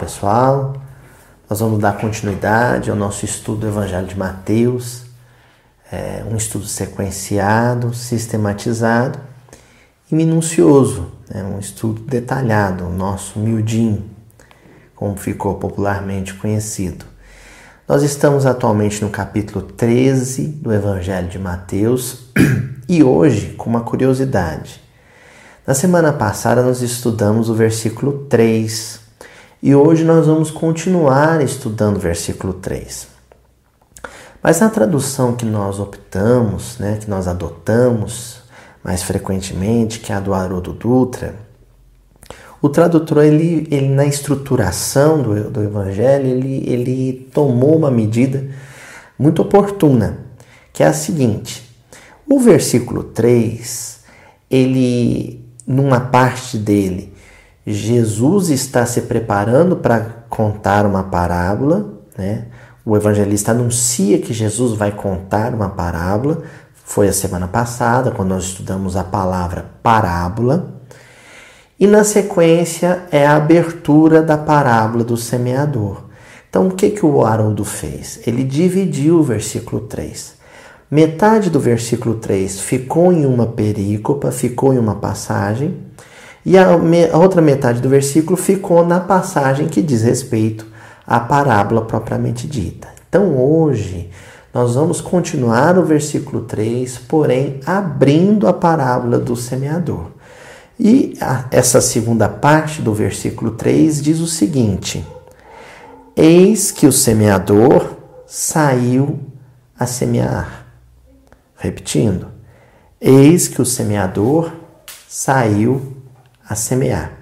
Pessoal, nós vamos dar continuidade ao nosso estudo do Evangelho de Mateus, é um estudo sequenciado, sistematizado e minucioso, é um estudo detalhado, o nosso miudinho, como ficou popularmente conhecido. Nós estamos atualmente no capítulo 13 do Evangelho de Mateus e hoje com uma curiosidade. Na semana passada nós estudamos o versículo 3 e hoje nós vamos continuar estudando o versículo 3. Mas na tradução que nós optamos, né, que nós adotamos mais frequentemente, que é a do Haroldo Dutra, o tradutor, ele, ele na estruturação do, do Evangelho, ele, ele tomou uma medida muito oportuna, que é a seguinte: o versículo 3, ele, numa parte dele, Jesus está se preparando para contar uma parábola, né? O evangelista anuncia que Jesus vai contar uma parábola. Foi a semana passada, quando nós estudamos a palavra parábola. E na sequência é a abertura da parábola do semeador. Então, o que, que o Haroldo fez? Ele dividiu o versículo 3. Metade do versículo 3 ficou em uma perícopa, ficou em uma passagem, e a, a outra metade do versículo ficou na passagem que diz respeito à parábola propriamente dita. Então hoje nós vamos continuar o versículo 3, porém abrindo a parábola do semeador. E a, essa segunda parte do versículo 3 diz o seguinte: Eis que o semeador saiu a semear. Repetindo, eis que o semeador saiu a semear.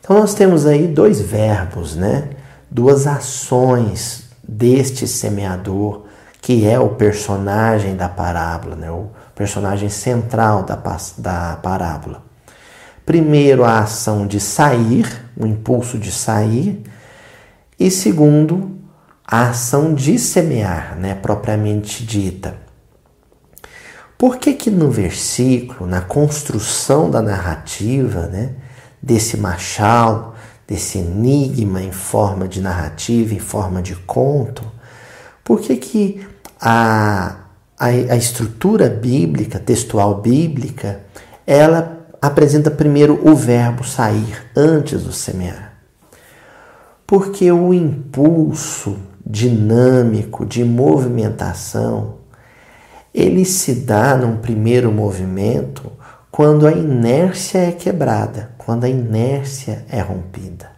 Então nós temos aí dois verbos, né? Duas ações deste semeador, que é o personagem da parábola, né? O personagem central da, da parábola. Primeiro, a ação de sair, o impulso de sair, e segundo, a ação de semear, né, propriamente dita. Por que que no versículo, na construção da narrativa, né, desse machal, desse enigma em forma de narrativa, em forma de conto, por que que a, a, a estrutura bíblica, textual bíblica, ela apresenta primeiro o verbo sair antes do semear? Porque o impulso dinâmico de movimentação ele se dá num primeiro movimento quando a inércia é quebrada, quando a inércia é rompida.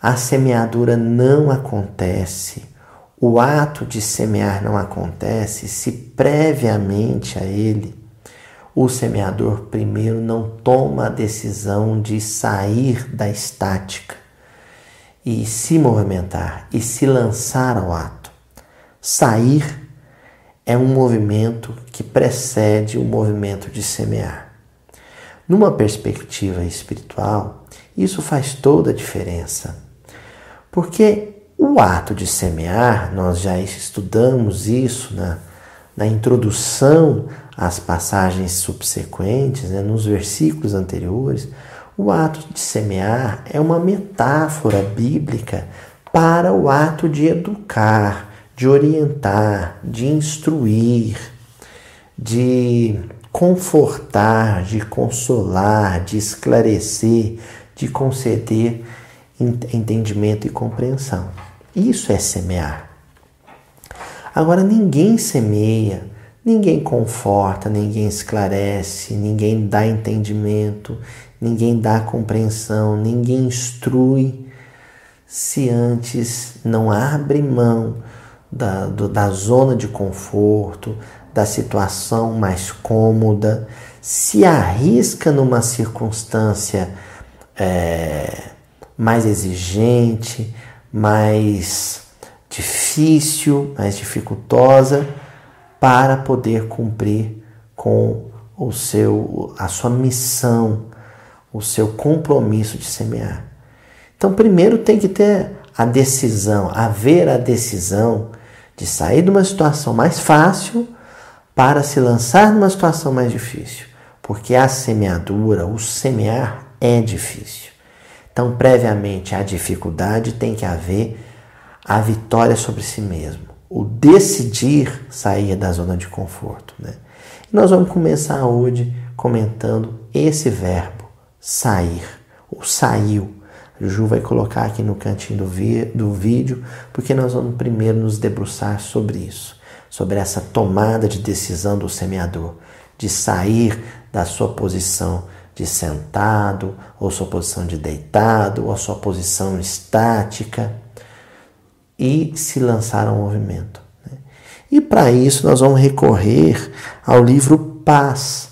A semeadura não acontece, o ato de semear não acontece se previamente a ele o semeador primeiro não toma a decisão de sair da estática e se movimentar e se lançar ao ato. Sair é um movimento que precede o movimento de semear. Numa perspectiva espiritual, isso faz toda a diferença. Porque o ato de semear, nós já estudamos isso na, na introdução às passagens subsequentes, né, nos versículos anteriores. O ato de semear é uma metáfora bíblica para o ato de educar, de orientar, de instruir, de confortar, de consolar, de esclarecer, de conceder entendimento e compreensão. Isso é semear. Agora, ninguém semeia, ninguém conforta, ninguém esclarece, ninguém dá entendimento, ninguém dá compreensão, ninguém instrui, se antes não abre mão da, do, da zona de conforto, da situação mais cômoda, se arrisca numa circunstância é, mais exigente, mais difícil, mais dificultosa, para poder cumprir com o seu, a sua missão, o seu compromisso de semear. Então, primeiro tem que ter a decisão, haver a decisão de sair de uma situação mais fácil para se lançar numa situação mais difícil, porque a semeadura, o semear é difícil. Então, previamente à dificuldade, tem que haver a vitória sobre si mesmo, o decidir sair da zona de conforto. Né? E nós vamos começar hoje comentando esse verbo, sair, ou saiu. Ju vai colocar aqui no cantinho do, do vídeo, porque nós vamos primeiro nos debruçar sobre isso, sobre essa tomada de decisão do semeador, de sair da sua posição de sentado, ou sua posição de deitado, ou sua posição estática, e se lançar ao movimento. Né? E para isso nós vamos recorrer ao livro Paz,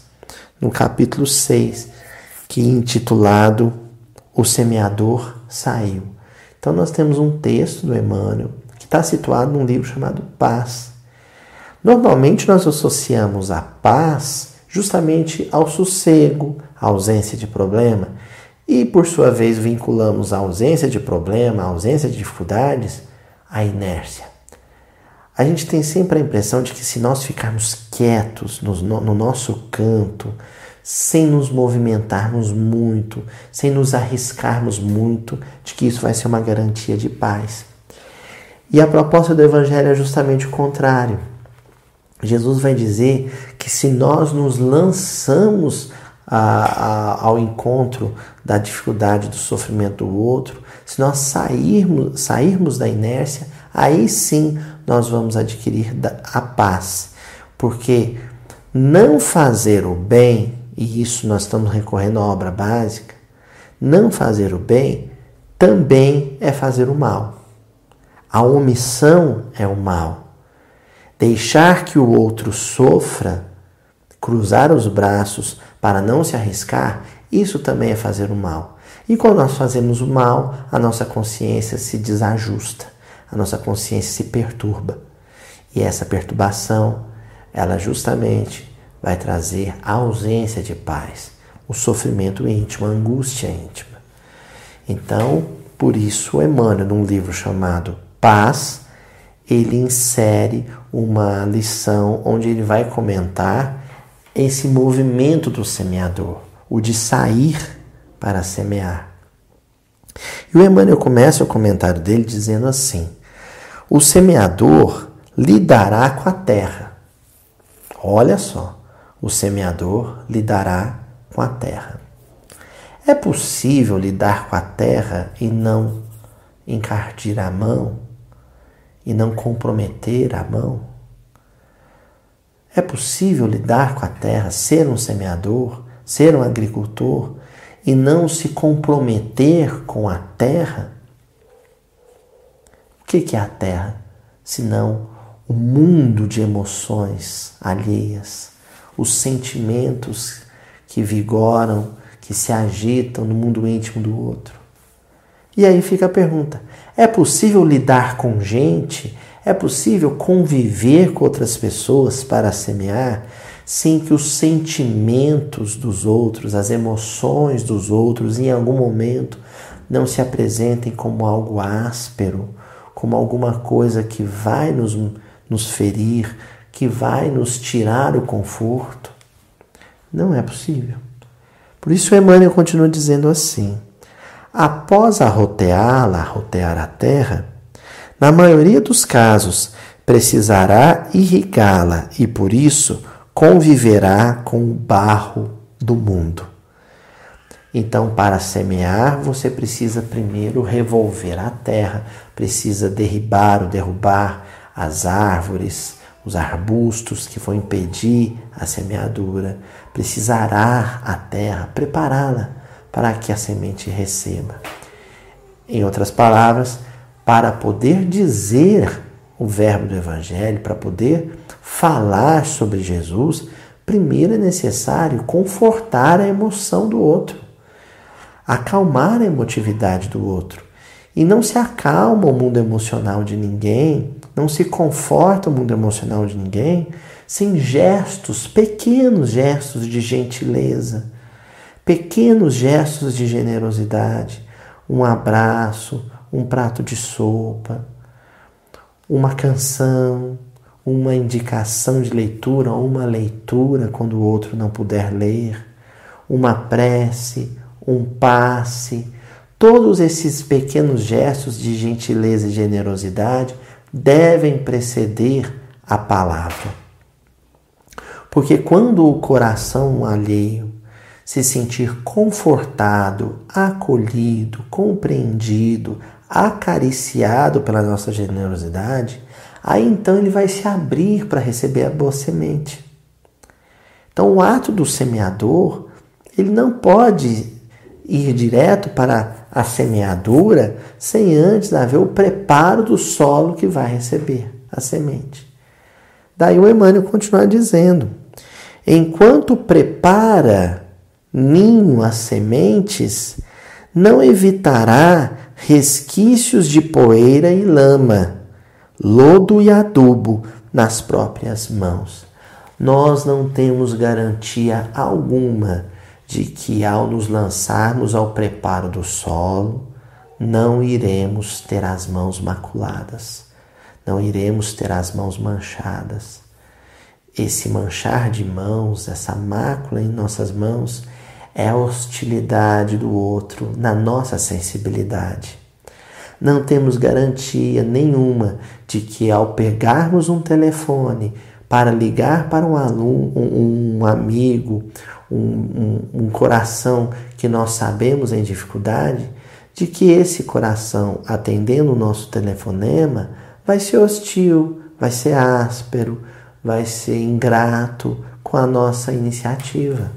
no capítulo 6, que é intitulado O Semeador Saiu. Então nós temos um texto do Emmanuel que está situado num livro chamado Paz. Normalmente nós associamos a paz justamente ao sossego, à ausência de problema, e por sua vez vinculamos a ausência de problema, a ausência de dificuldades, à inércia. A gente tem sempre a impressão de que se nós ficarmos quietos no, no nosso canto, sem nos movimentarmos muito, sem nos arriscarmos muito, de que isso vai ser uma garantia de paz. E a proposta do Evangelho é justamente o contrário. Jesus vai dizer que se nós nos lançamos a, a, ao encontro da dificuldade, do sofrimento do outro, se nós sairmos, sairmos da inércia, aí sim nós vamos adquirir a paz. Porque não fazer o bem e isso nós estamos recorrendo à obra básica, não fazer o bem também é fazer o mal. A omissão é o mal. Deixar que o outro sofra, cruzar os braços para não se arriscar, isso também é fazer o mal. E quando nós fazemos o mal, a nossa consciência se desajusta, a nossa consciência se perturba. E essa perturbação, ela justamente vai trazer a ausência de paz, o sofrimento íntimo, a angústia íntima. Então, por isso, Emmanuel, num livro chamado Paz, ele insere uma lição onde ele vai comentar esse movimento do semeador, o de sair para semear. E o Emmanuel começa o comentário dele dizendo assim: o semeador lidará com a terra. Olha só, o semeador lidará com a terra. É possível lidar com a terra e não encardir a mão e não comprometer a mão? É possível lidar com a terra, ser um semeador, ser um agricultor e não se comprometer com a terra? O que é a terra? Senão o mundo de emoções alheias os sentimentos que vigoram, que se agitam no mundo íntimo do outro. E aí fica a pergunta: é possível lidar com gente? É possível conviver com outras pessoas para semear sem que os sentimentos dos outros, as emoções dos outros, em algum momento não se apresentem como algo áspero, como alguma coisa que vai nos, nos ferir, que vai nos tirar o conforto. Não é possível. Por isso Emmanuel continua dizendo assim: após arroteá-la, arrotear a terra, na maioria dos casos precisará irrigá-la e por isso conviverá com o barro do mundo. Então, para semear, você precisa primeiro revolver a terra, precisa derribar ou derrubar as árvores, os arbustos que vão impedir a semeadura, precisa arar a terra, prepará-la para que a semente receba. Em outras palavras, para poder dizer o verbo do Evangelho, para poder falar sobre Jesus, primeiro é necessário confortar a emoção do outro, acalmar a emotividade do outro. E não se acalma o mundo emocional de ninguém não se conforta o mundo emocional de ninguém sem gestos, pequenos gestos de gentileza, pequenos gestos de generosidade, um abraço, um prato de sopa, uma canção, uma indicação de leitura uma leitura quando o outro não puder ler, uma prece, um passe, Todos esses pequenos gestos de gentileza e generosidade devem preceder a palavra. Porque quando o coração alheio se sentir confortado, acolhido, compreendido, acariciado pela nossa generosidade, aí então ele vai se abrir para receber a boa semente. Então o ato do semeador, ele não pode ir direto para a semeadura sem antes haver o preparo do solo que vai receber a semente. Daí o Emmanuel continua dizendo: enquanto prepara ninho as sementes, não evitará resquícios de poeira e lama, lodo e adubo nas próprias mãos. Nós não temos garantia alguma de que ao nos lançarmos ao preparo do solo, não iremos ter as mãos maculadas, não iremos ter as mãos manchadas. Esse manchar de mãos, essa mácula em nossas mãos, é a hostilidade do outro na nossa sensibilidade. Não temos garantia nenhuma de que ao pegarmos um telefone para ligar para um aluno, um, um amigo, um, um, um coração que nós sabemos em dificuldade, de que esse coração, atendendo o nosso telefonema, vai ser hostil, vai ser áspero, vai ser ingrato com a nossa iniciativa.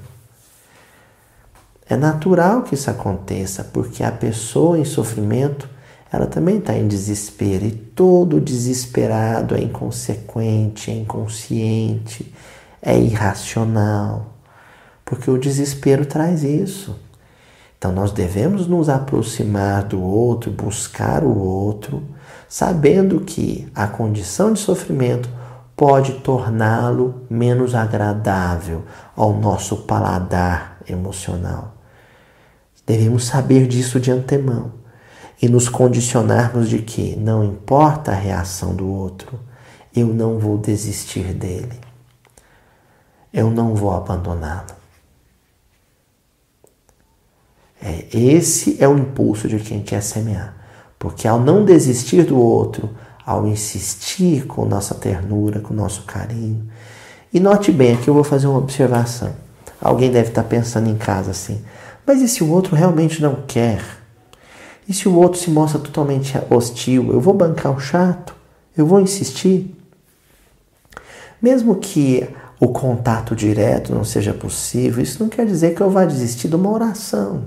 É natural que isso aconteça, porque a pessoa em sofrimento, ela também está em desespero, e todo desesperado é inconsequente, é inconsciente, é irracional, porque o desespero traz isso. Então nós devemos nos aproximar do outro, buscar o outro, sabendo que a condição de sofrimento pode torná-lo menos agradável ao nosso paladar emocional. Devemos saber disso de antemão e nos condicionarmos de que não importa a reação do outro, eu não vou desistir dele. Eu não vou abandoná-lo. É, esse é o impulso de quem quer semear. Porque ao não desistir do outro, ao insistir com nossa ternura, com nosso carinho. E note bem, aqui eu vou fazer uma observação. Alguém deve estar pensando em casa assim: mas e se o outro realmente não quer? E se o outro se mostra totalmente hostil? Eu vou bancar o chato? Eu vou insistir? Mesmo que o contato direto não seja possível, isso não quer dizer que eu vá desistir de uma oração.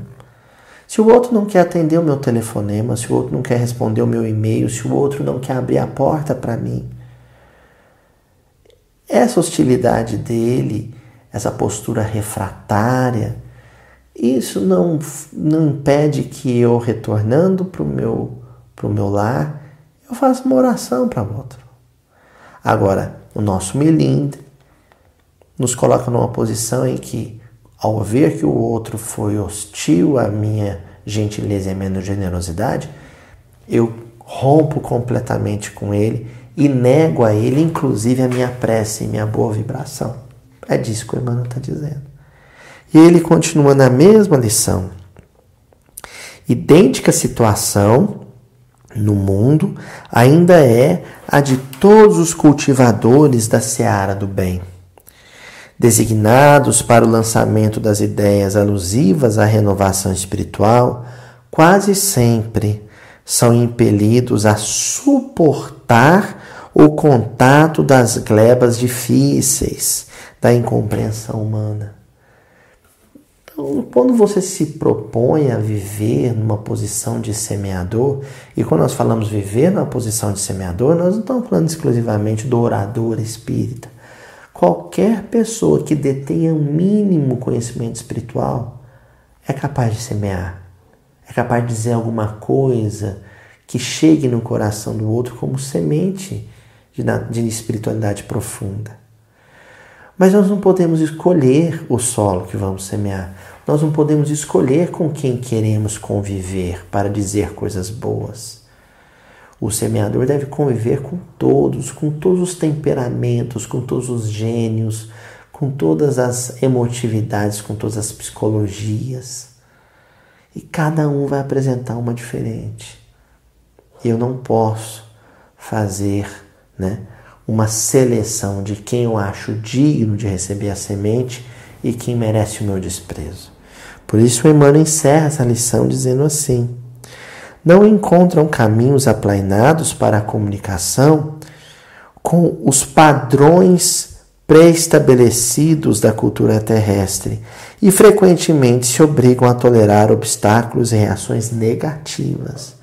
Se o outro não quer atender o meu telefonema, se o outro não quer responder o meu e-mail, se o outro não quer abrir a porta para mim, essa hostilidade dele, essa postura refratária, isso não, não impede que eu, retornando para o meu, pro meu lar, eu faça uma oração para o outro. Agora, o nosso melindre nos coloca numa posição em que, ao ver que o outro foi hostil à minha gentileza e à minha generosidade, eu rompo completamente com ele e nego a ele, inclusive, a minha prece e minha boa vibração. É disso que o Emmanuel está dizendo. E ele continua na mesma lição. Idêntica situação no mundo ainda é a de todos os cultivadores da seara do bem. Designados para o lançamento das ideias alusivas à renovação espiritual, quase sempre são impelidos a suportar o contato das glebas difíceis da incompreensão humana. Então, quando você se propõe a viver numa posição de semeador, e quando nós falamos viver numa posição de semeador, nós não estamos falando exclusivamente do orador espírita. Qualquer pessoa que detenha um mínimo conhecimento espiritual é capaz de semear, é capaz de dizer alguma coisa que chegue no coração do outro como semente de, de espiritualidade profunda. Mas nós não podemos escolher o solo que vamos semear. Nós não podemos escolher com quem queremos conviver para dizer coisas boas. O semeador deve conviver com todos, com todos os temperamentos, com todos os gênios, com todas as emotividades, com todas as psicologias. E cada um vai apresentar uma diferente. Eu não posso fazer né, uma seleção de quem eu acho digno de receber a semente e quem merece o meu desprezo. Por isso, o Emmanuel encerra essa lição dizendo assim: Não encontram caminhos aplainados para a comunicação com os padrões pré-estabelecidos da cultura terrestre e frequentemente se obrigam a tolerar obstáculos e reações negativas.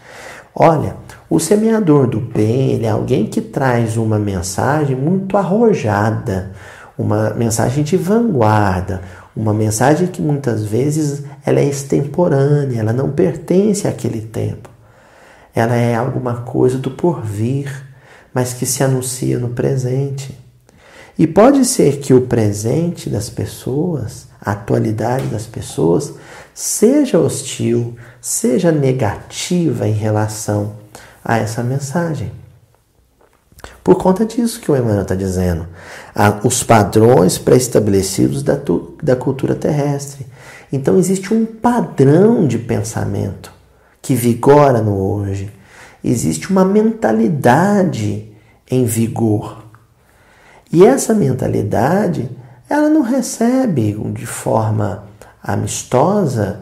Olha, o semeador do bem, ele é alguém que traz uma mensagem muito arrojada, uma mensagem de vanguarda, uma mensagem que muitas vezes ela é extemporânea, ela não pertence àquele tempo. Ela é alguma coisa do porvir, mas que se anuncia no presente. E pode ser que o presente das pessoas, a atualidade das pessoas, seja hostil, seja negativa em relação a essa mensagem. Por conta disso que o Emmanuel está dizendo, os padrões pré-estabelecidos da, da cultura terrestre. Então existe um padrão de pensamento que vigora no hoje. Existe uma mentalidade em vigor. E essa mentalidade, ela não recebe de forma amistosa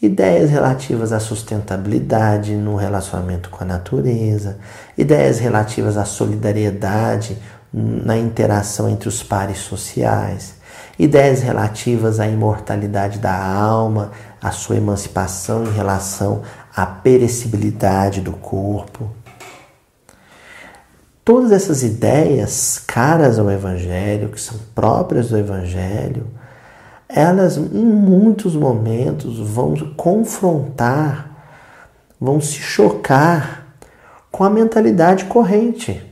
ideias relativas à sustentabilidade no relacionamento com a natureza, ideias relativas à solidariedade na interação entre os pares sociais, ideias relativas à imortalidade da alma, à sua emancipação em relação à perecibilidade do corpo. Todas essas ideias caras ao Evangelho, que são próprias do Evangelho, elas em muitos momentos vão confrontar, vão se chocar com a mentalidade corrente,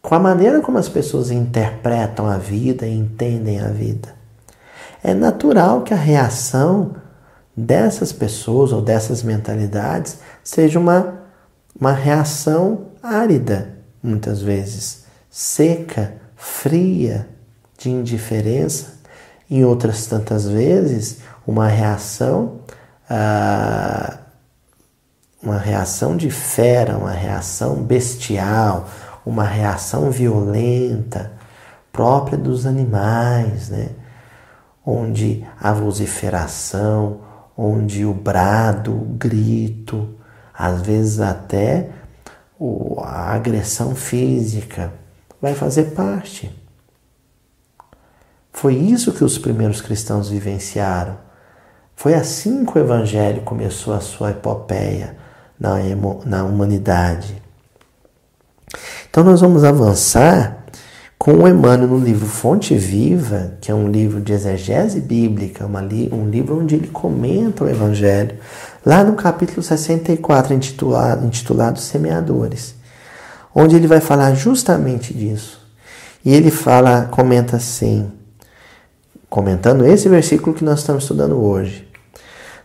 com a maneira como as pessoas interpretam a vida e entendem a vida. É natural que a reação dessas pessoas ou dessas mentalidades seja uma, uma reação árida, muitas vezes, seca, fria, de indiferença, em outras tantas vezes, uma reação, ah, uma reação de fera, uma reação bestial, uma reação violenta, própria dos animais, né? onde a vociferação, onde o brado, o grito, às vezes até a agressão física vai fazer parte. Foi isso que os primeiros cristãos vivenciaram. Foi assim que o Evangelho começou a sua epopeia na, na humanidade. Então, nós vamos avançar com o Emmanuel no livro Fonte Viva, que é um livro de exegese bíblica, li, um livro onde ele comenta o Evangelho, lá no capítulo 64, intitulado, intitulado Semeadores, onde ele vai falar justamente disso. E ele fala, comenta assim: comentando esse versículo que nós estamos estudando hoje,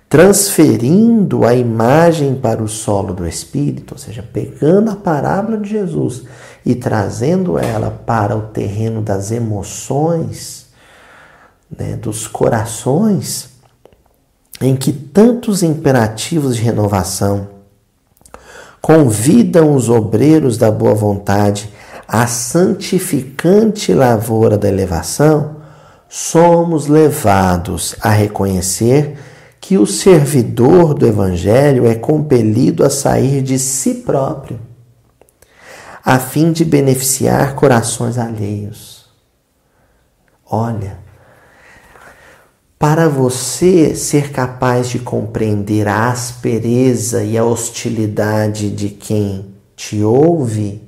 transferindo a imagem para o solo do Espírito, ou seja, pegando a parábola de Jesus e trazendo ela para o terreno das emoções, né, dos corações, em que tantos imperativos de renovação convidam os obreiros da boa vontade à santificante lavoura da elevação, somos levados a reconhecer que o servidor do Evangelho é compelido a sair de si próprio, a fim de beneficiar corações alheios. Olha, para você ser capaz de compreender a aspereza e a hostilidade de quem te ouve,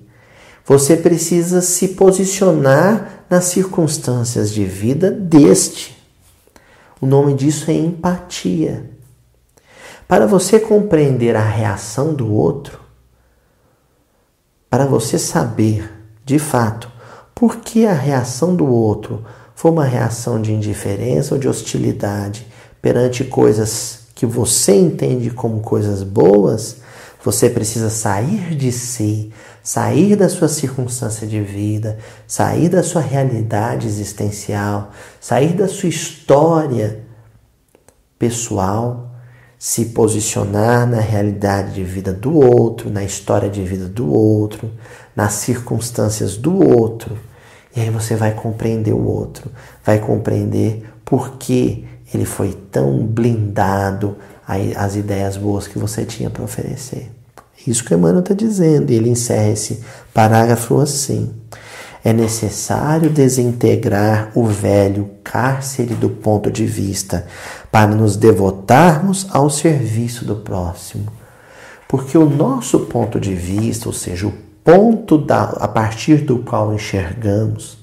você precisa se posicionar nas circunstâncias de vida deste. O nome disso é empatia. Para você compreender a reação do outro, para você saber, de fato, por que a reação do outro foi uma reação de indiferença ou de hostilidade perante coisas que você entende como coisas boas, você precisa sair de si, sair da sua circunstância de vida, sair da sua realidade existencial, sair da sua história pessoal, se posicionar na realidade de vida do outro, na história de vida do outro, nas circunstâncias do outro. E aí você vai compreender o outro, vai compreender por que ele foi tão blindado às ideias boas que você tinha para oferecer. Isso que Emmanuel está dizendo, e ele encerra esse parágrafo assim. É necessário desintegrar o velho cárcere do ponto de vista para nos devotarmos ao serviço do próximo. Porque o nosso ponto de vista, ou seja, o ponto da, a partir do qual enxergamos,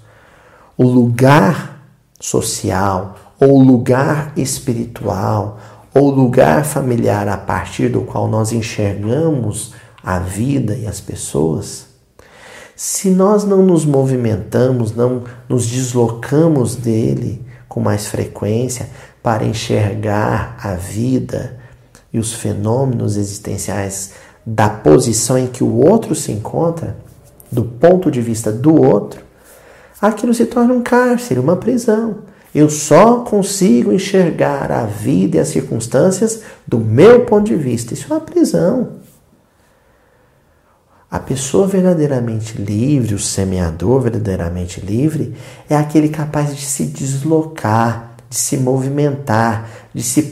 o lugar social, ou lugar espiritual, ou lugar familiar a partir do qual nós enxergamos a vida e as pessoas, se nós não nos movimentamos, não nos deslocamos dele com mais frequência para enxergar a vida e os fenômenos existenciais da posição em que o outro se encontra, do ponto de vista do outro, aquilo se torna um cárcere, uma prisão. Eu só consigo enxergar a vida e as circunstâncias do meu ponto de vista. Isso é uma prisão. A pessoa verdadeiramente livre, o semeador verdadeiramente livre, é aquele capaz de se deslocar, de se movimentar, de se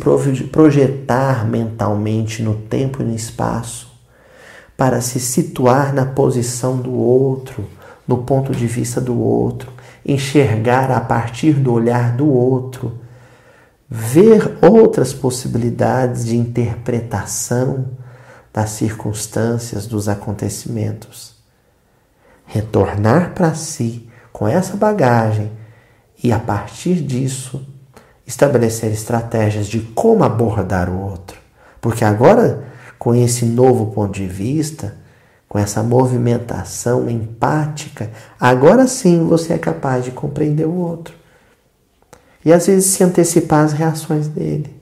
projetar mentalmente no tempo e no espaço, para se situar na posição do outro, no ponto de vista do outro, enxergar a partir do olhar do outro, ver outras possibilidades de interpretação das circunstâncias, dos acontecimentos. Retornar para si com essa bagagem e, a partir disso, estabelecer estratégias de como abordar o outro. Porque agora, com esse novo ponto de vista, com essa movimentação empática, agora sim você é capaz de compreender o outro. E às vezes se antecipar às reações dele,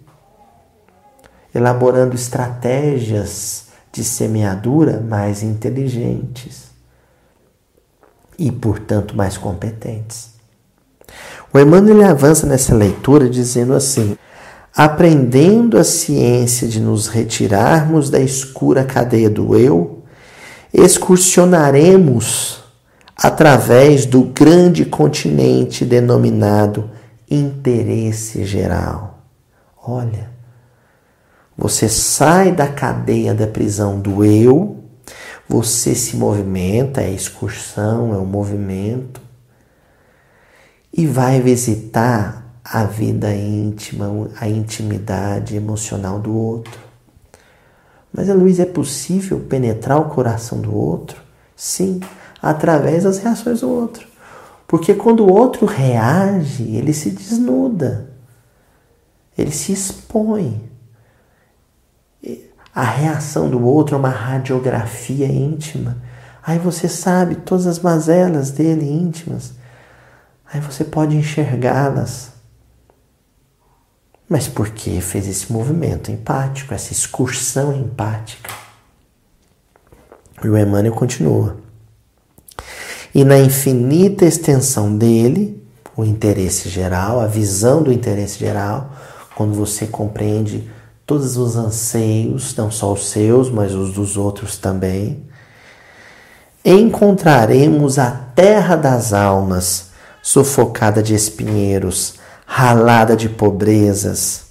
elaborando estratégias de semeadura mais inteligentes e, portanto, mais competentes. O Emmanuel avança nessa leitura dizendo assim: aprendendo a ciência de nos retirarmos da escura cadeia do eu, excursionaremos através do grande continente denominado interesse geral. Olha, você sai da cadeia da prisão do eu, você se movimenta, é excursão, é um movimento, e vai visitar a vida íntima, a intimidade emocional do outro. Mas, Luiz, é possível penetrar o coração do outro? Sim, através das reações do outro. Porque quando o outro reage, ele se desnuda, ele se expõe. A reação do outro é uma radiografia íntima. Aí você sabe todas as mazelas dele íntimas. Aí você pode enxergá-las. Mas por que fez esse movimento empático, essa excursão empática? E o Emmanuel continua. E na infinita extensão dele, o interesse geral, a visão do interesse geral, quando você compreende todos os anseios, não só os seus, mas os dos outros também, encontraremos a terra das almas, sufocada de espinheiros, ralada de pobrezas,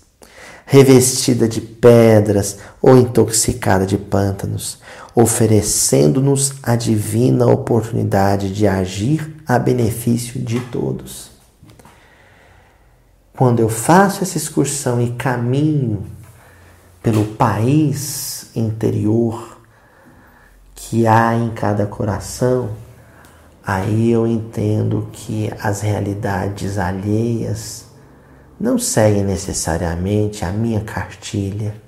revestida de pedras ou intoxicada de pântanos, oferecendo-nos a divina oportunidade de agir a benefício de todos. Quando eu faço essa excursão e caminho pelo país interior que há em cada coração, aí eu entendo que as realidades alheias não seguem necessariamente a minha cartilha,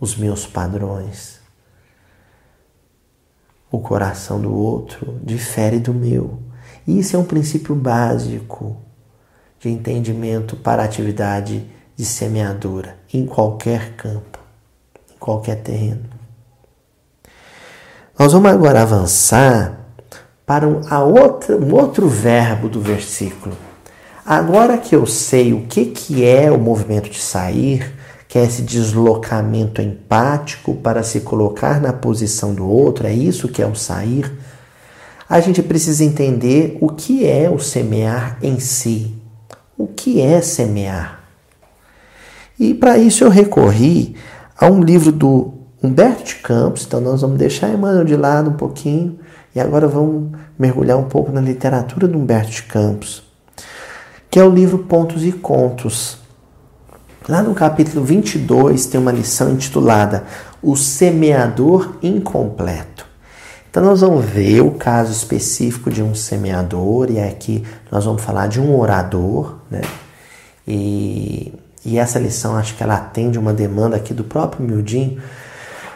os meus padrões. O coração do outro difere do meu. E isso é um princípio básico de entendimento para a atividade de semeadura em qualquer campo, qualquer terreno. Nós vamos agora avançar para um, a outra, um outro verbo do versículo, Agora que eu sei o que, que é o movimento de sair, que é esse deslocamento empático para se colocar na posição do outro, é isso que é o sair. A gente precisa entender o que é o semear em si. O que é semear? E para isso eu recorri a um livro do Humberto de Campos, então nós vamos deixar Emmanuel de lado um pouquinho e agora vamos mergulhar um pouco na literatura do Humberto de Campos, que é o livro Pontos e Contos. Lá no capítulo 22 tem uma lição intitulada O Semeador Incompleto. Então nós vamos ver o caso específico de um semeador e aqui nós vamos falar de um orador, né? E, e essa lição acho que ela atende uma demanda aqui do próprio Mildinho,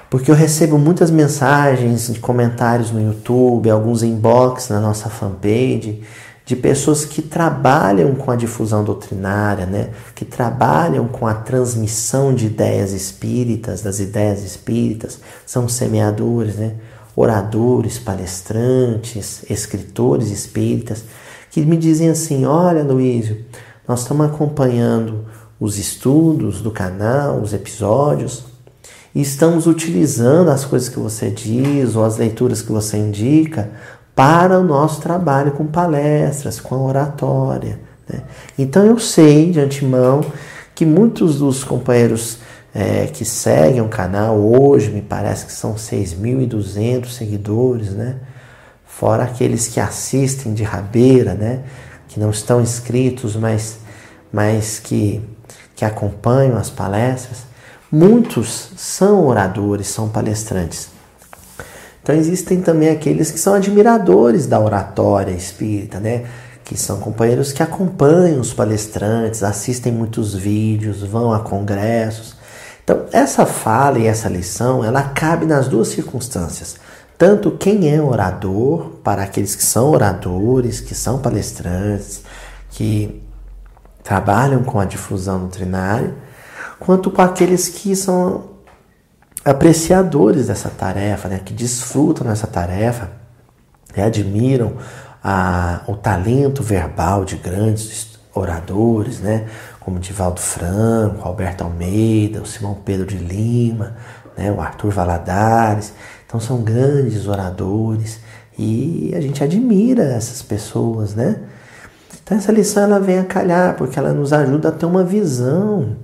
porque eu recebo muitas mensagens de comentários no YouTube, alguns inbox na nossa fanpage de pessoas que trabalham com a difusão doutrinária, né? que trabalham com a transmissão de ideias espíritas, das ideias espíritas, são semeadores, né? oradores, palestrantes, escritores espíritas, que me dizem assim: Olha, Luísio, nós estamos acompanhando os estudos do canal, os episódios, e estamos utilizando as coisas que você diz ou as leituras que você indica para o nosso trabalho com palestras, com oratória. Né? Então eu sei de antemão que muitos dos companheiros é, que seguem o canal hoje, me parece que são 6.200 seguidores, né? fora aqueles que assistem de rabeira, né? que não estão inscritos, mas, mas que, que acompanham as palestras. Muitos são oradores, são palestrantes. Então existem também aqueles que são admiradores da oratória espírita, né? Que são companheiros que acompanham os palestrantes, assistem muitos vídeos, vão a congressos. Então, essa fala e essa lição, ela cabe nas duas circunstâncias. Tanto quem é orador, para aqueles que são oradores, que são palestrantes, que trabalham com a difusão doutrinária, quanto com aqueles que são apreciadores dessa tarefa, né, que desfrutam dessa tarefa, né, admiram a, o talento verbal de grandes oradores, né, como Divaldo Franco, Alberto Almeida, o Simão Pedro de Lima, né, o Arthur Valadares. Então são grandes oradores e a gente admira essas pessoas, né? Então essa lição ela vem a calhar porque ela nos ajuda a ter uma visão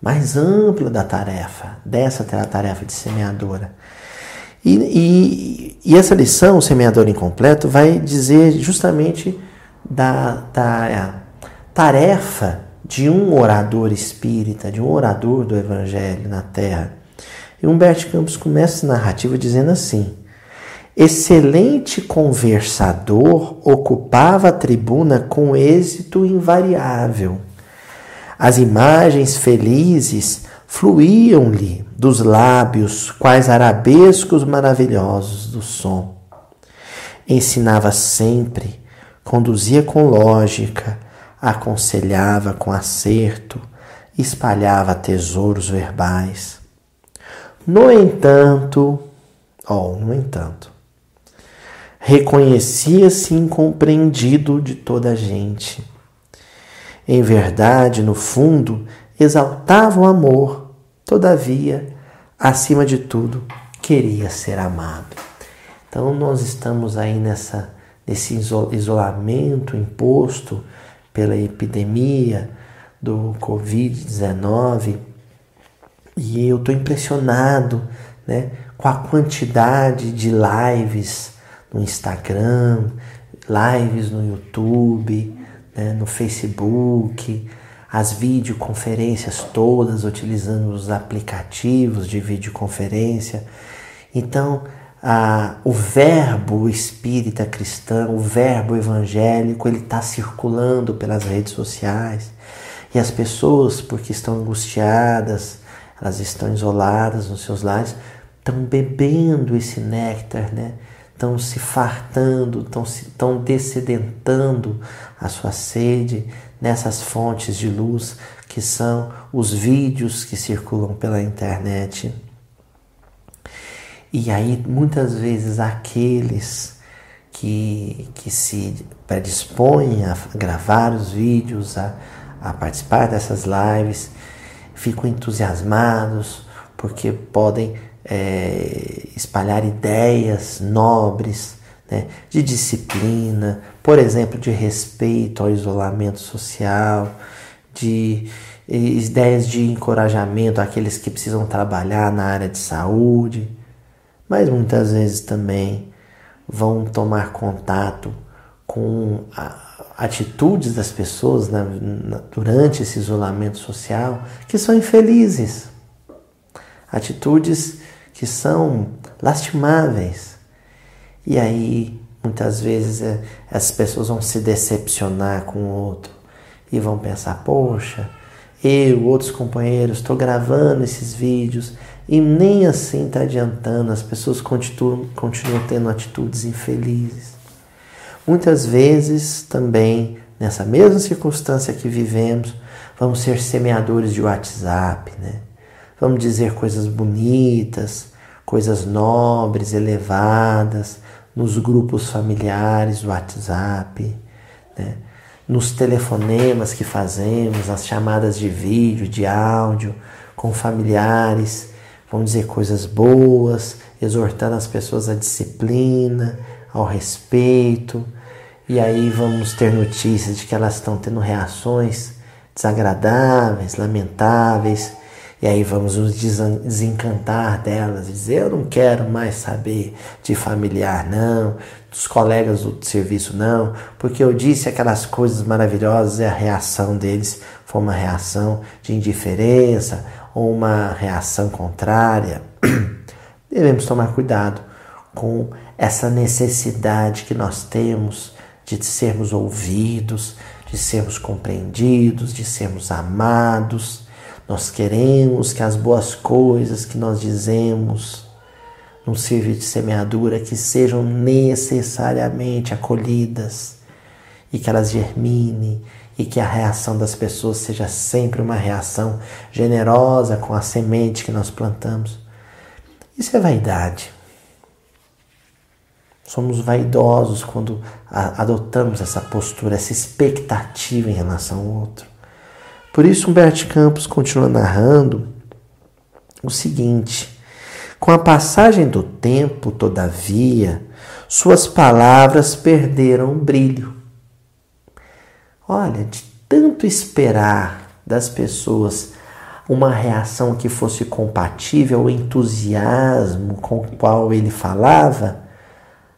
mais ampla da tarefa, dessa tarefa de semeadora. E, e, e, essa lição, o semeador incompleto, vai dizer justamente da, da é, tarefa de um orador espírita, de um orador do Evangelho na Terra. E Humberto Campos começa a narrativa dizendo assim: Excelente conversador ocupava a tribuna com êxito invariável as imagens felizes fluíam-lhe dos lábios, quais arabescos maravilhosos do som. Ensinava sempre, conduzia com lógica, aconselhava com acerto, espalhava tesouros verbais. No entanto, oh, no entanto, reconhecia-se incompreendido de toda a gente em verdade, no fundo, exaltava o amor, todavia, acima de tudo, queria ser amado. Então nós estamos aí nessa nesse isolamento imposto pela epidemia do Covid-19 e eu estou impressionado né, com a quantidade de lives no Instagram, lives no YouTube, né, no Facebook, as videoconferências todas utilizando os aplicativos de videoconferência. Então, a, o verbo espírita cristão, o verbo evangélico, ele está circulando pelas redes sociais. E as pessoas, porque estão angustiadas, elas estão isoladas nos seus lares, estão bebendo esse néctar, né? Estão se fartando, estão, se, estão descedentando a sua sede nessas fontes de luz que são os vídeos que circulam pela internet. E aí, muitas vezes, aqueles que, que se predispõem a gravar os vídeos, a, a participar dessas lives, ficam entusiasmados porque podem é, espalhar ideias nobres né, de disciplina, por exemplo, de respeito ao isolamento social, de ideias de encorajamento àqueles que precisam trabalhar na área de saúde, mas muitas vezes também vão tomar contato com atitudes das pessoas na, na, durante esse isolamento social que são infelizes, atitudes que são lastimáveis. E aí, muitas vezes, é, as pessoas vão se decepcionar com o outro e vão pensar: poxa, eu, outros companheiros, estou gravando esses vídeos e nem assim está adiantando, as pessoas continuam, continuam tendo atitudes infelizes. Muitas vezes também, nessa mesma circunstância que vivemos, vamos ser semeadores de WhatsApp, né? Vamos dizer coisas bonitas, coisas nobres, elevadas, nos grupos familiares do WhatsApp, né? nos telefonemas que fazemos, nas chamadas de vídeo, de áudio, com familiares, vamos dizer coisas boas, exortando as pessoas à disciplina, ao respeito, e aí vamos ter notícias de que elas estão tendo reações desagradáveis, lamentáveis, e aí vamos nos desencantar delas, dizer eu não quero mais saber de familiar, não, dos colegas do serviço, não, porque eu disse aquelas coisas maravilhosas e a reação deles foi uma reação de indiferença ou uma reação contrária. Devemos tomar cuidado com essa necessidade que nós temos de sermos ouvidos, de sermos compreendidos, de sermos amados nós queremos que as boas coisas que nós dizemos no serviço de semeadura que sejam necessariamente acolhidas e que elas germinem e que a reação das pessoas seja sempre uma reação generosa com a semente que nós plantamos. Isso é vaidade. Somos vaidosos quando adotamos essa postura, essa expectativa em relação ao outro. Por isso, Humberto Campos continua narrando o seguinte: com a passagem do tempo, todavia, suas palavras perderam o brilho. Olha, de tanto esperar das pessoas uma reação que fosse compatível ao entusiasmo com o qual ele falava,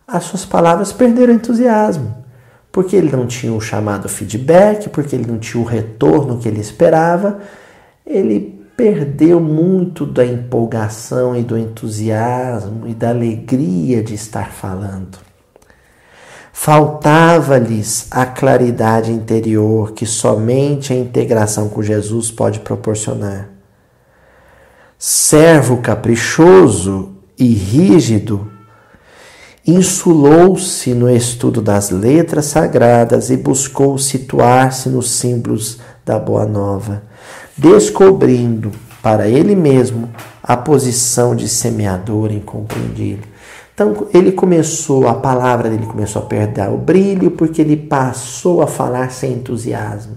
as suas palavras perderam o entusiasmo porque ele não tinha o chamado feedback, porque ele não tinha o retorno que ele esperava, ele perdeu muito da empolgação e do entusiasmo e da alegria de estar falando. Faltava-lhes a claridade interior que somente a integração com Jesus pode proporcionar. Servo caprichoso e rígido insulou-se no estudo das letras sagradas e buscou situar-se nos símbolos da Boa Nova, descobrindo para ele mesmo a posição de semeador incompreendido. Então ele começou, a palavra dele começou a perder o brilho porque ele passou a falar sem entusiasmo.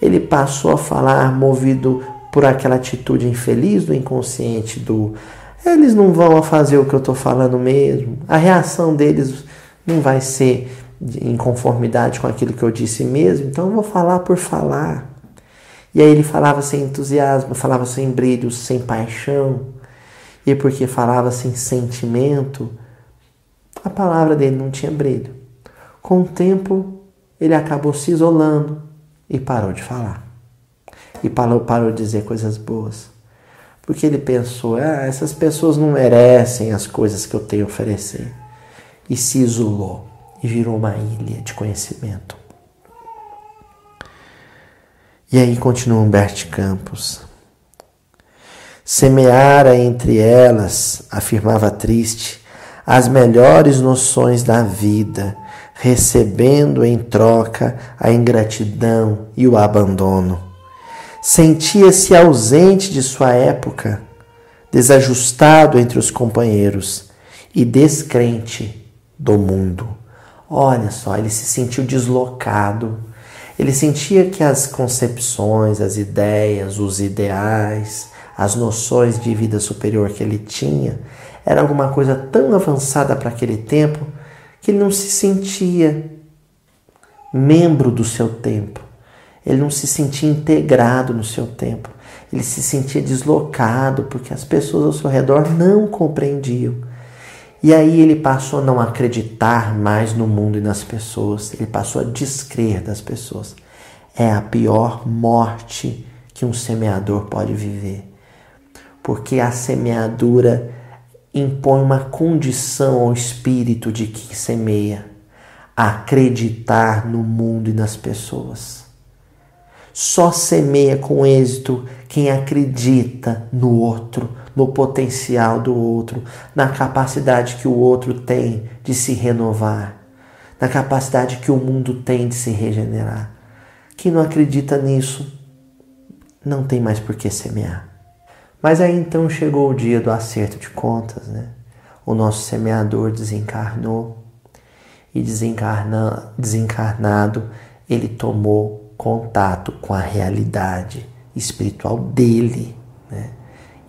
Ele passou a falar movido por aquela atitude infeliz do inconsciente, do eles não vão fazer o que eu estou falando mesmo. A reação deles não vai ser em conformidade com aquilo que eu disse mesmo, então eu vou falar por falar. E aí ele falava sem entusiasmo, falava sem brilho, sem paixão. E porque falava sem sentimento, a palavra dele não tinha brilho. Com o tempo, ele acabou se isolando e parou de falar. E parou, parou de dizer coisas boas porque ele pensou: ah, essas pessoas não merecem as coisas que eu tenho a oferecer. E se isolou e virou uma ilha de conhecimento. E aí continua Humberto Campos. Semeara entre elas, afirmava triste, as melhores noções da vida, recebendo em troca a ingratidão e o abandono sentia-se ausente de sua época, desajustado entre os companheiros e descrente do mundo. Olha só, ele se sentiu deslocado, Ele sentia que as concepções, as ideias, os ideais, as noções de vida superior que ele tinha era alguma coisa tão avançada para aquele tempo que ele não se sentia membro do seu tempo. Ele não se sentia integrado no seu tempo. Ele se sentia deslocado porque as pessoas ao seu redor não compreendiam. E aí ele passou a não acreditar mais no mundo e nas pessoas. Ele passou a descrer das pessoas. É a pior morte que um semeador pode viver. Porque a semeadura impõe uma condição ao espírito de quem semeia, acreditar no mundo e nas pessoas. Só semeia com êxito quem acredita no outro, no potencial do outro, na capacidade que o outro tem de se renovar, na capacidade que o mundo tem de se regenerar. Quem não acredita nisso não tem mais por que semear. Mas aí então chegou o dia do acerto de contas, né? O nosso semeador desencarnou e desencarna, desencarnado ele tomou contato com a realidade espiritual dele, né?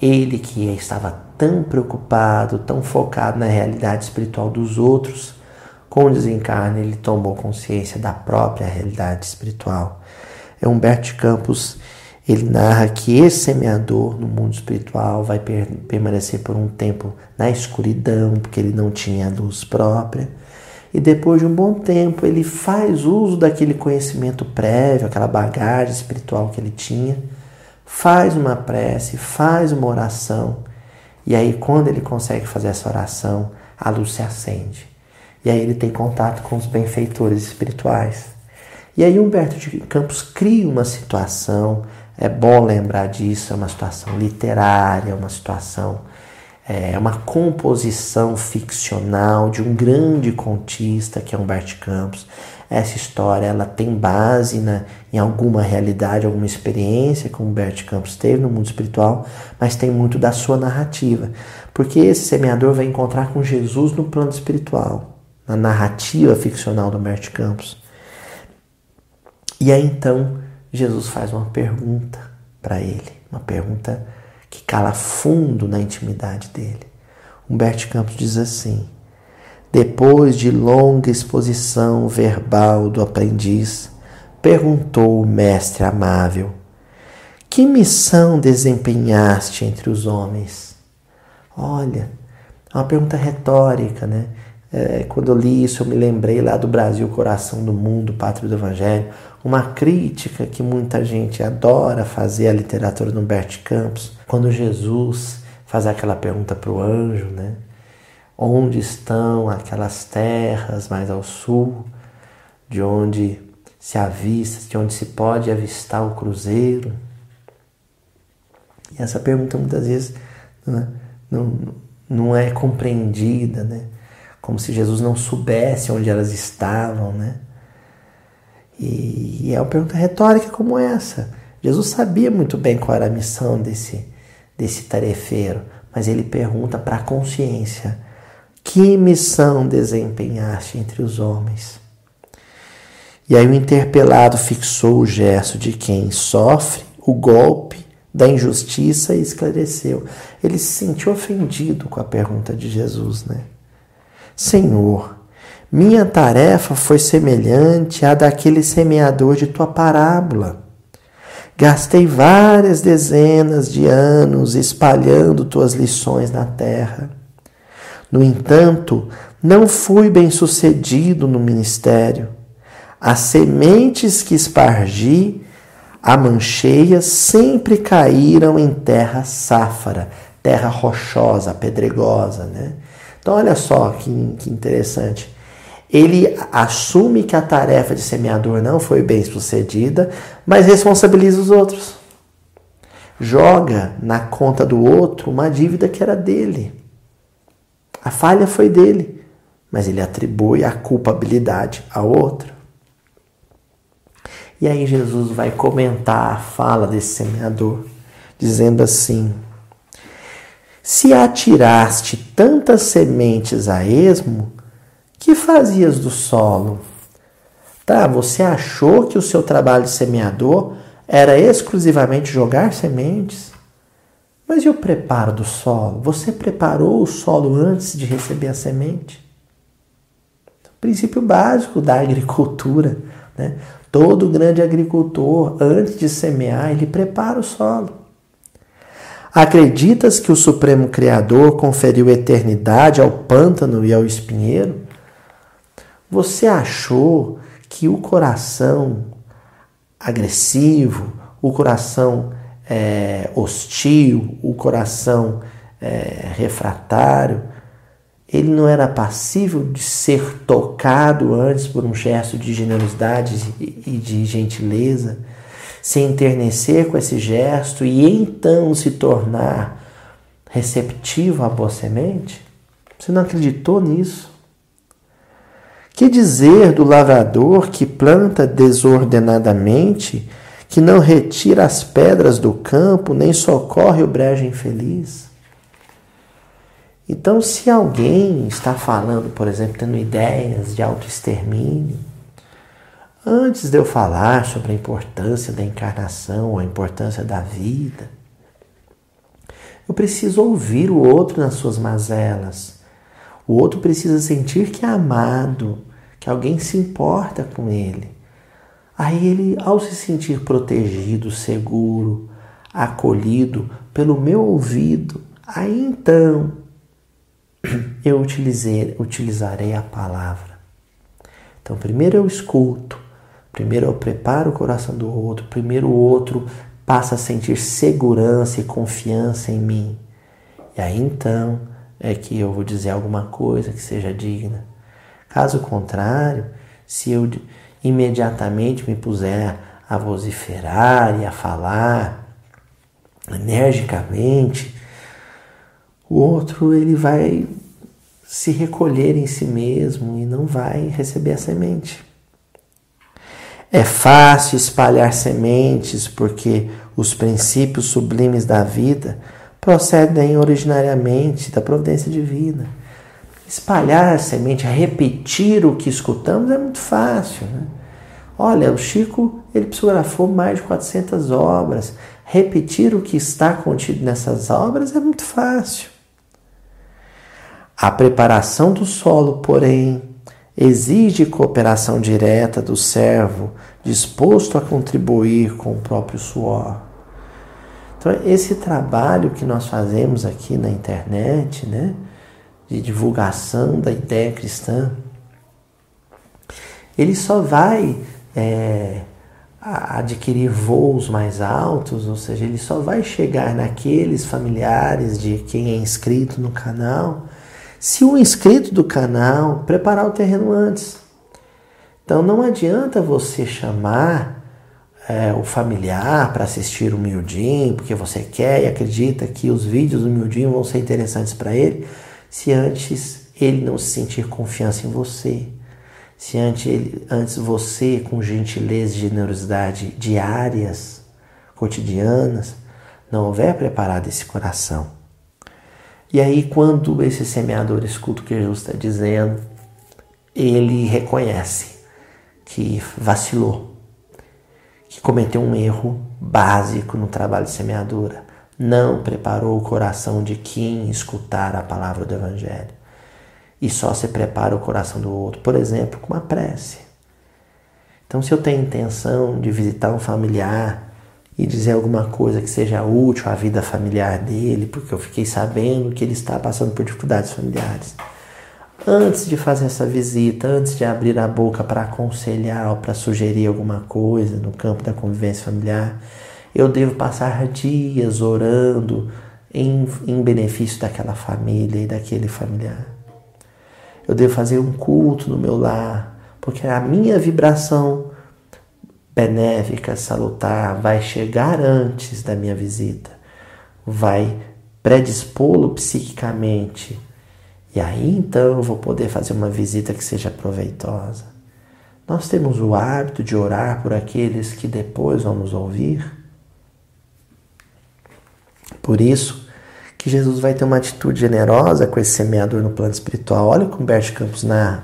Ele que estava tão preocupado, tão focado na realidade espiritual dos outros, com o desencarne ele tomou consciência da própria realidade espiritual. É Humberto Campos ele narra que esse semeador no mundo espiritual vai per permanecer por um tempo na escuridão, porque ele não tinha luz própria. E depois de um bom tempo, ele faz uso daquele conhecimento prévio, aquela bagagem espiritual que ele tinha, faz uma prece, faz uma oração. E aí, quando ele consegue fazer essa oração, a luz se acende. E aí ele tem contato com os benfeitores espirituais. E aí Humberto de Campos cria uma situação é bom lembrar disso, é uma situação literária, é uma situação, é uma composição ficcional de um grande contista que é Humberto Campos. Essa história ela tem base na, em alguma realidade, alguma experiência que Humberto Campos teve no mundo espiritual, mas tem muito da sua narrativa. Porque esse semeador vai encontrar com Jesus no plano espiritual, na narrativa ficcional do Humberto Campos. E aí então Jesus faz uma pergunta para ele, uma pergunta que cala fundo na intimidade dele. Humberto Campos diz assim: depois de longa exposição verbal do aprendiz, perguntou o mestre amável: Que missão desempenhaste entre os homens? Olha, é uma pergunta retórica, né? É, quando eu li isso, eu me lembrei lá do Brasil, coração do mundo, pátria do Evangelho, uma crítica que muita gente adora fazer à literatura do Humberto Campos, quando Jesus faz aquela pergunta para o anjo, né? Onde estão aquelas terras mais ao sul, de onde se avista, de onde se pode avistar o cruzeiro? E essa pergunta muitas vezes não é, não, não é compreendida, né? como se Jesus não soubesse onde elas estavam, né? E, é uma pergunta retórica como essa. Jesus sabia muito bem qual era a missão desse, desse tarefeiro, mas ele pergunta para a consciência: que missão desempenhaste entre os homens? E aí o interpelado fixou o gesto de quem sofre o golpe da injustiça e esclareceu. Ele se sentiu ofendido com a pergunta de Jesus, né? Senhor, minha tarefa foi semelhante à daquele semeador de tua parábola. Gastei várias dezenas de anos espalhando tuas lições na terra. No entanto, não fui bem sucedido no ministério. As sementes que espargi a mancheia sempre caíram em terra sáfara, terra rochosa, pedregosa, né? Então, olha só que, que interessante. Ele assume que a tarefa de semeador não foi bem sucedida, mas responsabiliza os outros. Joga na conta do outro uma dívida que era dele. A falha foi dele, mas ele atribui a culpabilidade ao outro. E aí Jesus vai comentar a fala desse semeador, dizendo assim: se atiraste tantas sementes a esmo, que fazias do solo? Tá, você achou que o seu trabalho de semeador era exclusivamente jogar sementes? Mas e o preparo do solo? Você preparou o solo antes de receber a semente? Princípio básico da agricultura. Né? Todo grande agricultor, antes de semear, ele prepara o solo. Acreditas que o Supremo Criador conferiu eternidade ao pântano e ao espinheiro? Você achou que o coração agressivo, o coração é, hostil, o coração é, refratário, ele não era passível de ser tocado antes por um gesto de generosidade e de gentileza, se enternecer com esse gesto e então se tornar receptivo à boa semente? Você não acreditou nisso? Que dizer do lavrador que planta desordenadamente, que não retira as pedras do campo, nem socorre o brejo infeliz? Então, se alguém está falando, por exemplo, tendo ideias de autoextermínio, antes de eu falar sobre a importância da encarnação, a importância da vida, eu preciso ouvir o outro nas suas mazelas. O outro precisa sentir que é amado, que alguém se importa com ele. Aí ele, ao se sentir protegido, seguro, acolhido pelo meu ouvido, aí então eu utilizei, utilizarei a palavra. Então, primeiro eu escuto, primeiro eu preparo o coração do outro, primeiro o outro passa a sentir segurança e confiança em mim. E aí então é que eu vou dizer alguma coisa que seja digna. Caso contrário, se eu imediatamente me puser a vociferar e a falar energicamente, o outro ele vai se recolher em si mesmo e não vai receber a semente. É fácil espalhar sementes porque os princípios sublimes da vida procedem originariamente da providência divina. Espalhar a semente, repetir o que escutamos é muito fácil. Né? Olha, o Chico ele psicografou mais de 400 obras. Repetir o que está contido nessas obras é muito fácil. A preparação do solo, porém, exige cooperação direta do servo, disposto a contribuir com o próprio suor. Então, esse trabalho que nós fazemos aqui na internet, né, de divulgação da ideia cristã, ele só vai é, adquirir voos mais altos, ou seja, ele só vai chegar naqueles familiares de quem é inscrito no canal se o inscrito do canal preparar o terreno antes. Então não adianta você chamar é, o familiar para assistir o Miudinho, porque você quer e acredita que os vídeos do Miudinho vão ser interessantes para ele, se antes ele não se sentir confiança em você. Se antes, ele, antes você, com gentileza e generosidade diárias, cotidianas, não houver preparado esse coração e aí, quando esse semeador escuta o que Jesus está dizendo, ele reconhece que vacilou, que cometeu um erro básico no trabalho de semeadura. Não preparou o coração de quem escutar a palavra do Evangelho. E só se prepara o coração do outro, por exemplo, com uma prece. Então, se eu tenho intenção de visitar um familiar e dizer alguma coisa que seja útil à vida familiar dele, porque eu fiquei sabendo que ele está passando por dificuldades familiares. Antes de fazer essa visita, antes de abrir a boca para aconselhar ou para sugerir alguma coisa no campo da convivência familiar, eu devo passar dias orando em, em benefício daquela família e daquele familiar. Eu devo fazer um culto no meu lar, porque a minha vibração benéfica, salutar, vai chegar antes da minha visita, vai predispô-lo psiquicamente. E aí então eu vou poder fazer uma visita que seja proveitosa. Nós temos o hábito de orar por aqueles que depois vão nos ouvir. Por isso que Jesus vai ter uma atitude generosa com esse semeador no plano espiritual. Olha como Bert Campos narra.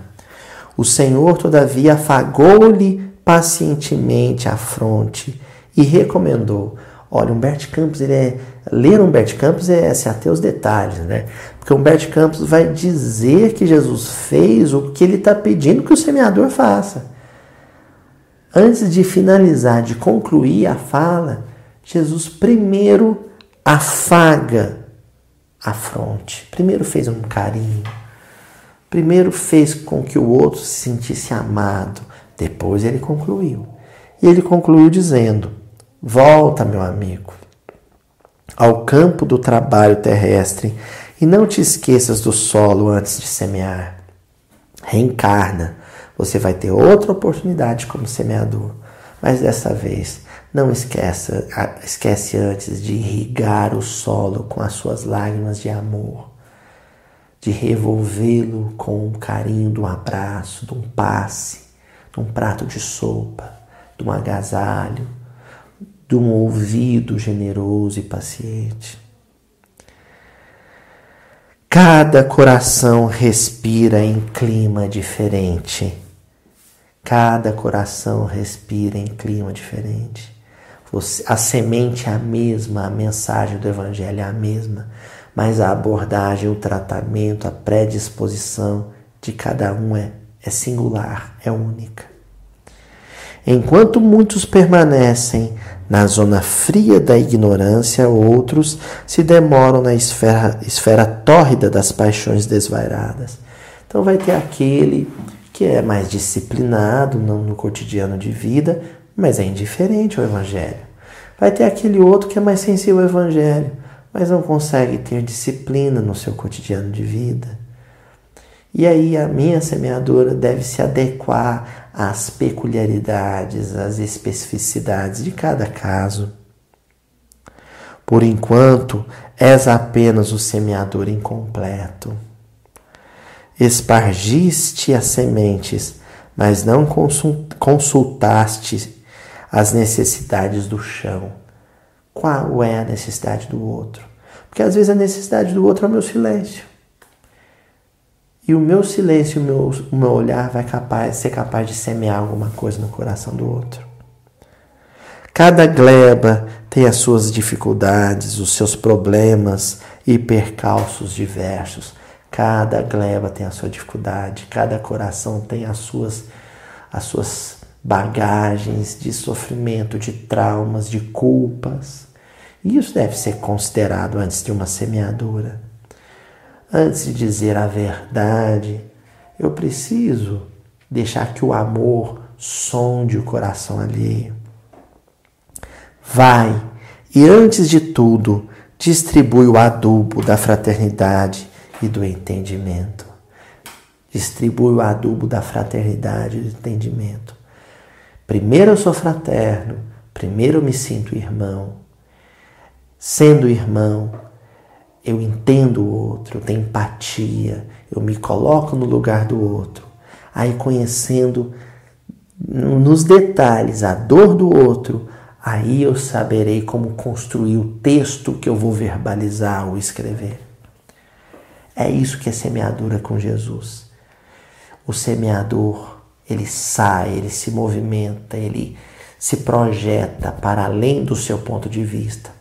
O Senhor, todavia, afagou-lhe pacientemente a fronte e recomendou. Olha, Humberto Campos, ele é. Ler Humberto Campos é se até os detalhes, né? Porque Humberto Campos vai dizer que Jesus fez o que ele está pedindo que o semeador faça. Antes de finalizar, de concluir a fala, Jesus primeiro afaga a fronte. Primeiro fez um carinho. Primeiro fez com que o outro se sentisse amado. Depois ele concluiu. E ele concluiu dizendo: Volta, meu amigo, ao campo do trabalho terrestre e não te esqueças do solo antes de semear. Reencarna. Você vai ter outra oportunidade como semeador, mas dessa vez não esqueça, esquece antes de irrigar o solo com as suas lágrimas de amor, de revolvê-lo com um carinho de um abraço, de um passe, de um prato de sopa, de um agasalho, de um ouvido generoso e paciente. Cada coração respira em clima diferente. Cada coração respira em clima diferente. A semente é a mesma, a mensagem do Evangelho é a mesma, mas a abordagem, o tratamento, a predisposição de cada um é, é singular, é única. Enquanto muitos permanecem na zona fria da ignorância, outros se demoram na esfera, esfera tórrida das paixões desvairadas. Então vai ter aquele que é mais disciplinado no, no cotidiano de vida, mas é indiferente ao Evangelho. Vai ter aquele outro que é mais sensível ao Evangelho, mas não consegue ter disciplina no seu cotidiano de vida. E aí a minha semeadora deve se adequar às peculiaridades, às especificidades de cada caso. Por enquanto, és apenas o semeador incompleto. Espargiste as sementes, mas não consultaste as necessidades do chão. Qual é a necessidade do outro? Porque às vezes a necessidade do outro é o meu silêncio. E o meu silêncio, o meu, o meu olhar vai capaz, ser capaz de semear alguma coisa no coração do outro. Cada gleba tem as suas dificuldades, os seus problemas e percalços diversos. Cada gleba tem a sua dificuldade, cada coração tem as suas, as suas bagagens de sofrimento, de traumas, de culpas. E isso deve ser considerado antes de uma semeadura. Antes de dizer a verdade, eu preciso deixar que o amor sonde o coração alheio. Vai e, antes de tudo, distribui o adubo da fraternidade e do entendimento. Distribui o adubo da fraternidade e do entendimento. Primeiro eu sou fraterno, primeiro eu me sinto irmão. Sendo irmão, eu entendo o outro, eu tenho empatia, eu me coloco no lugar do outro. Aí conhecendo nos detalhes a dor do outro, aí eu saberei como construir o texto que eu vou verbalizar ou escrever. É isso que é semeadura com Jesus. O semeador, ele sai, ele se movimenta, ele se projeta para além do seu ponto de vista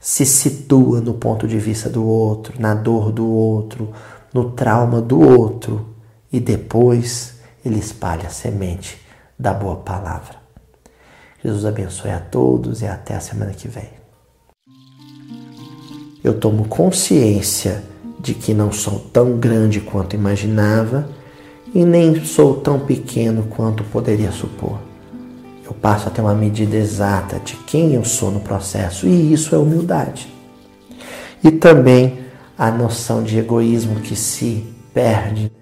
se situa no ponto de vista do outro, na dor do outro, no trauma do outro e depois ele espalha a semente da boa palavra. Jesus abençoe a todos e até a semana que vem. Eu tomo consciência de que não sou tão grande quanto imaginava e nem sou tão pequeno quanto poderia supor eu passo a ter uma medida exata de quem eu sou no processo, e isso é humildade. E também a noção de egoísmo que se perde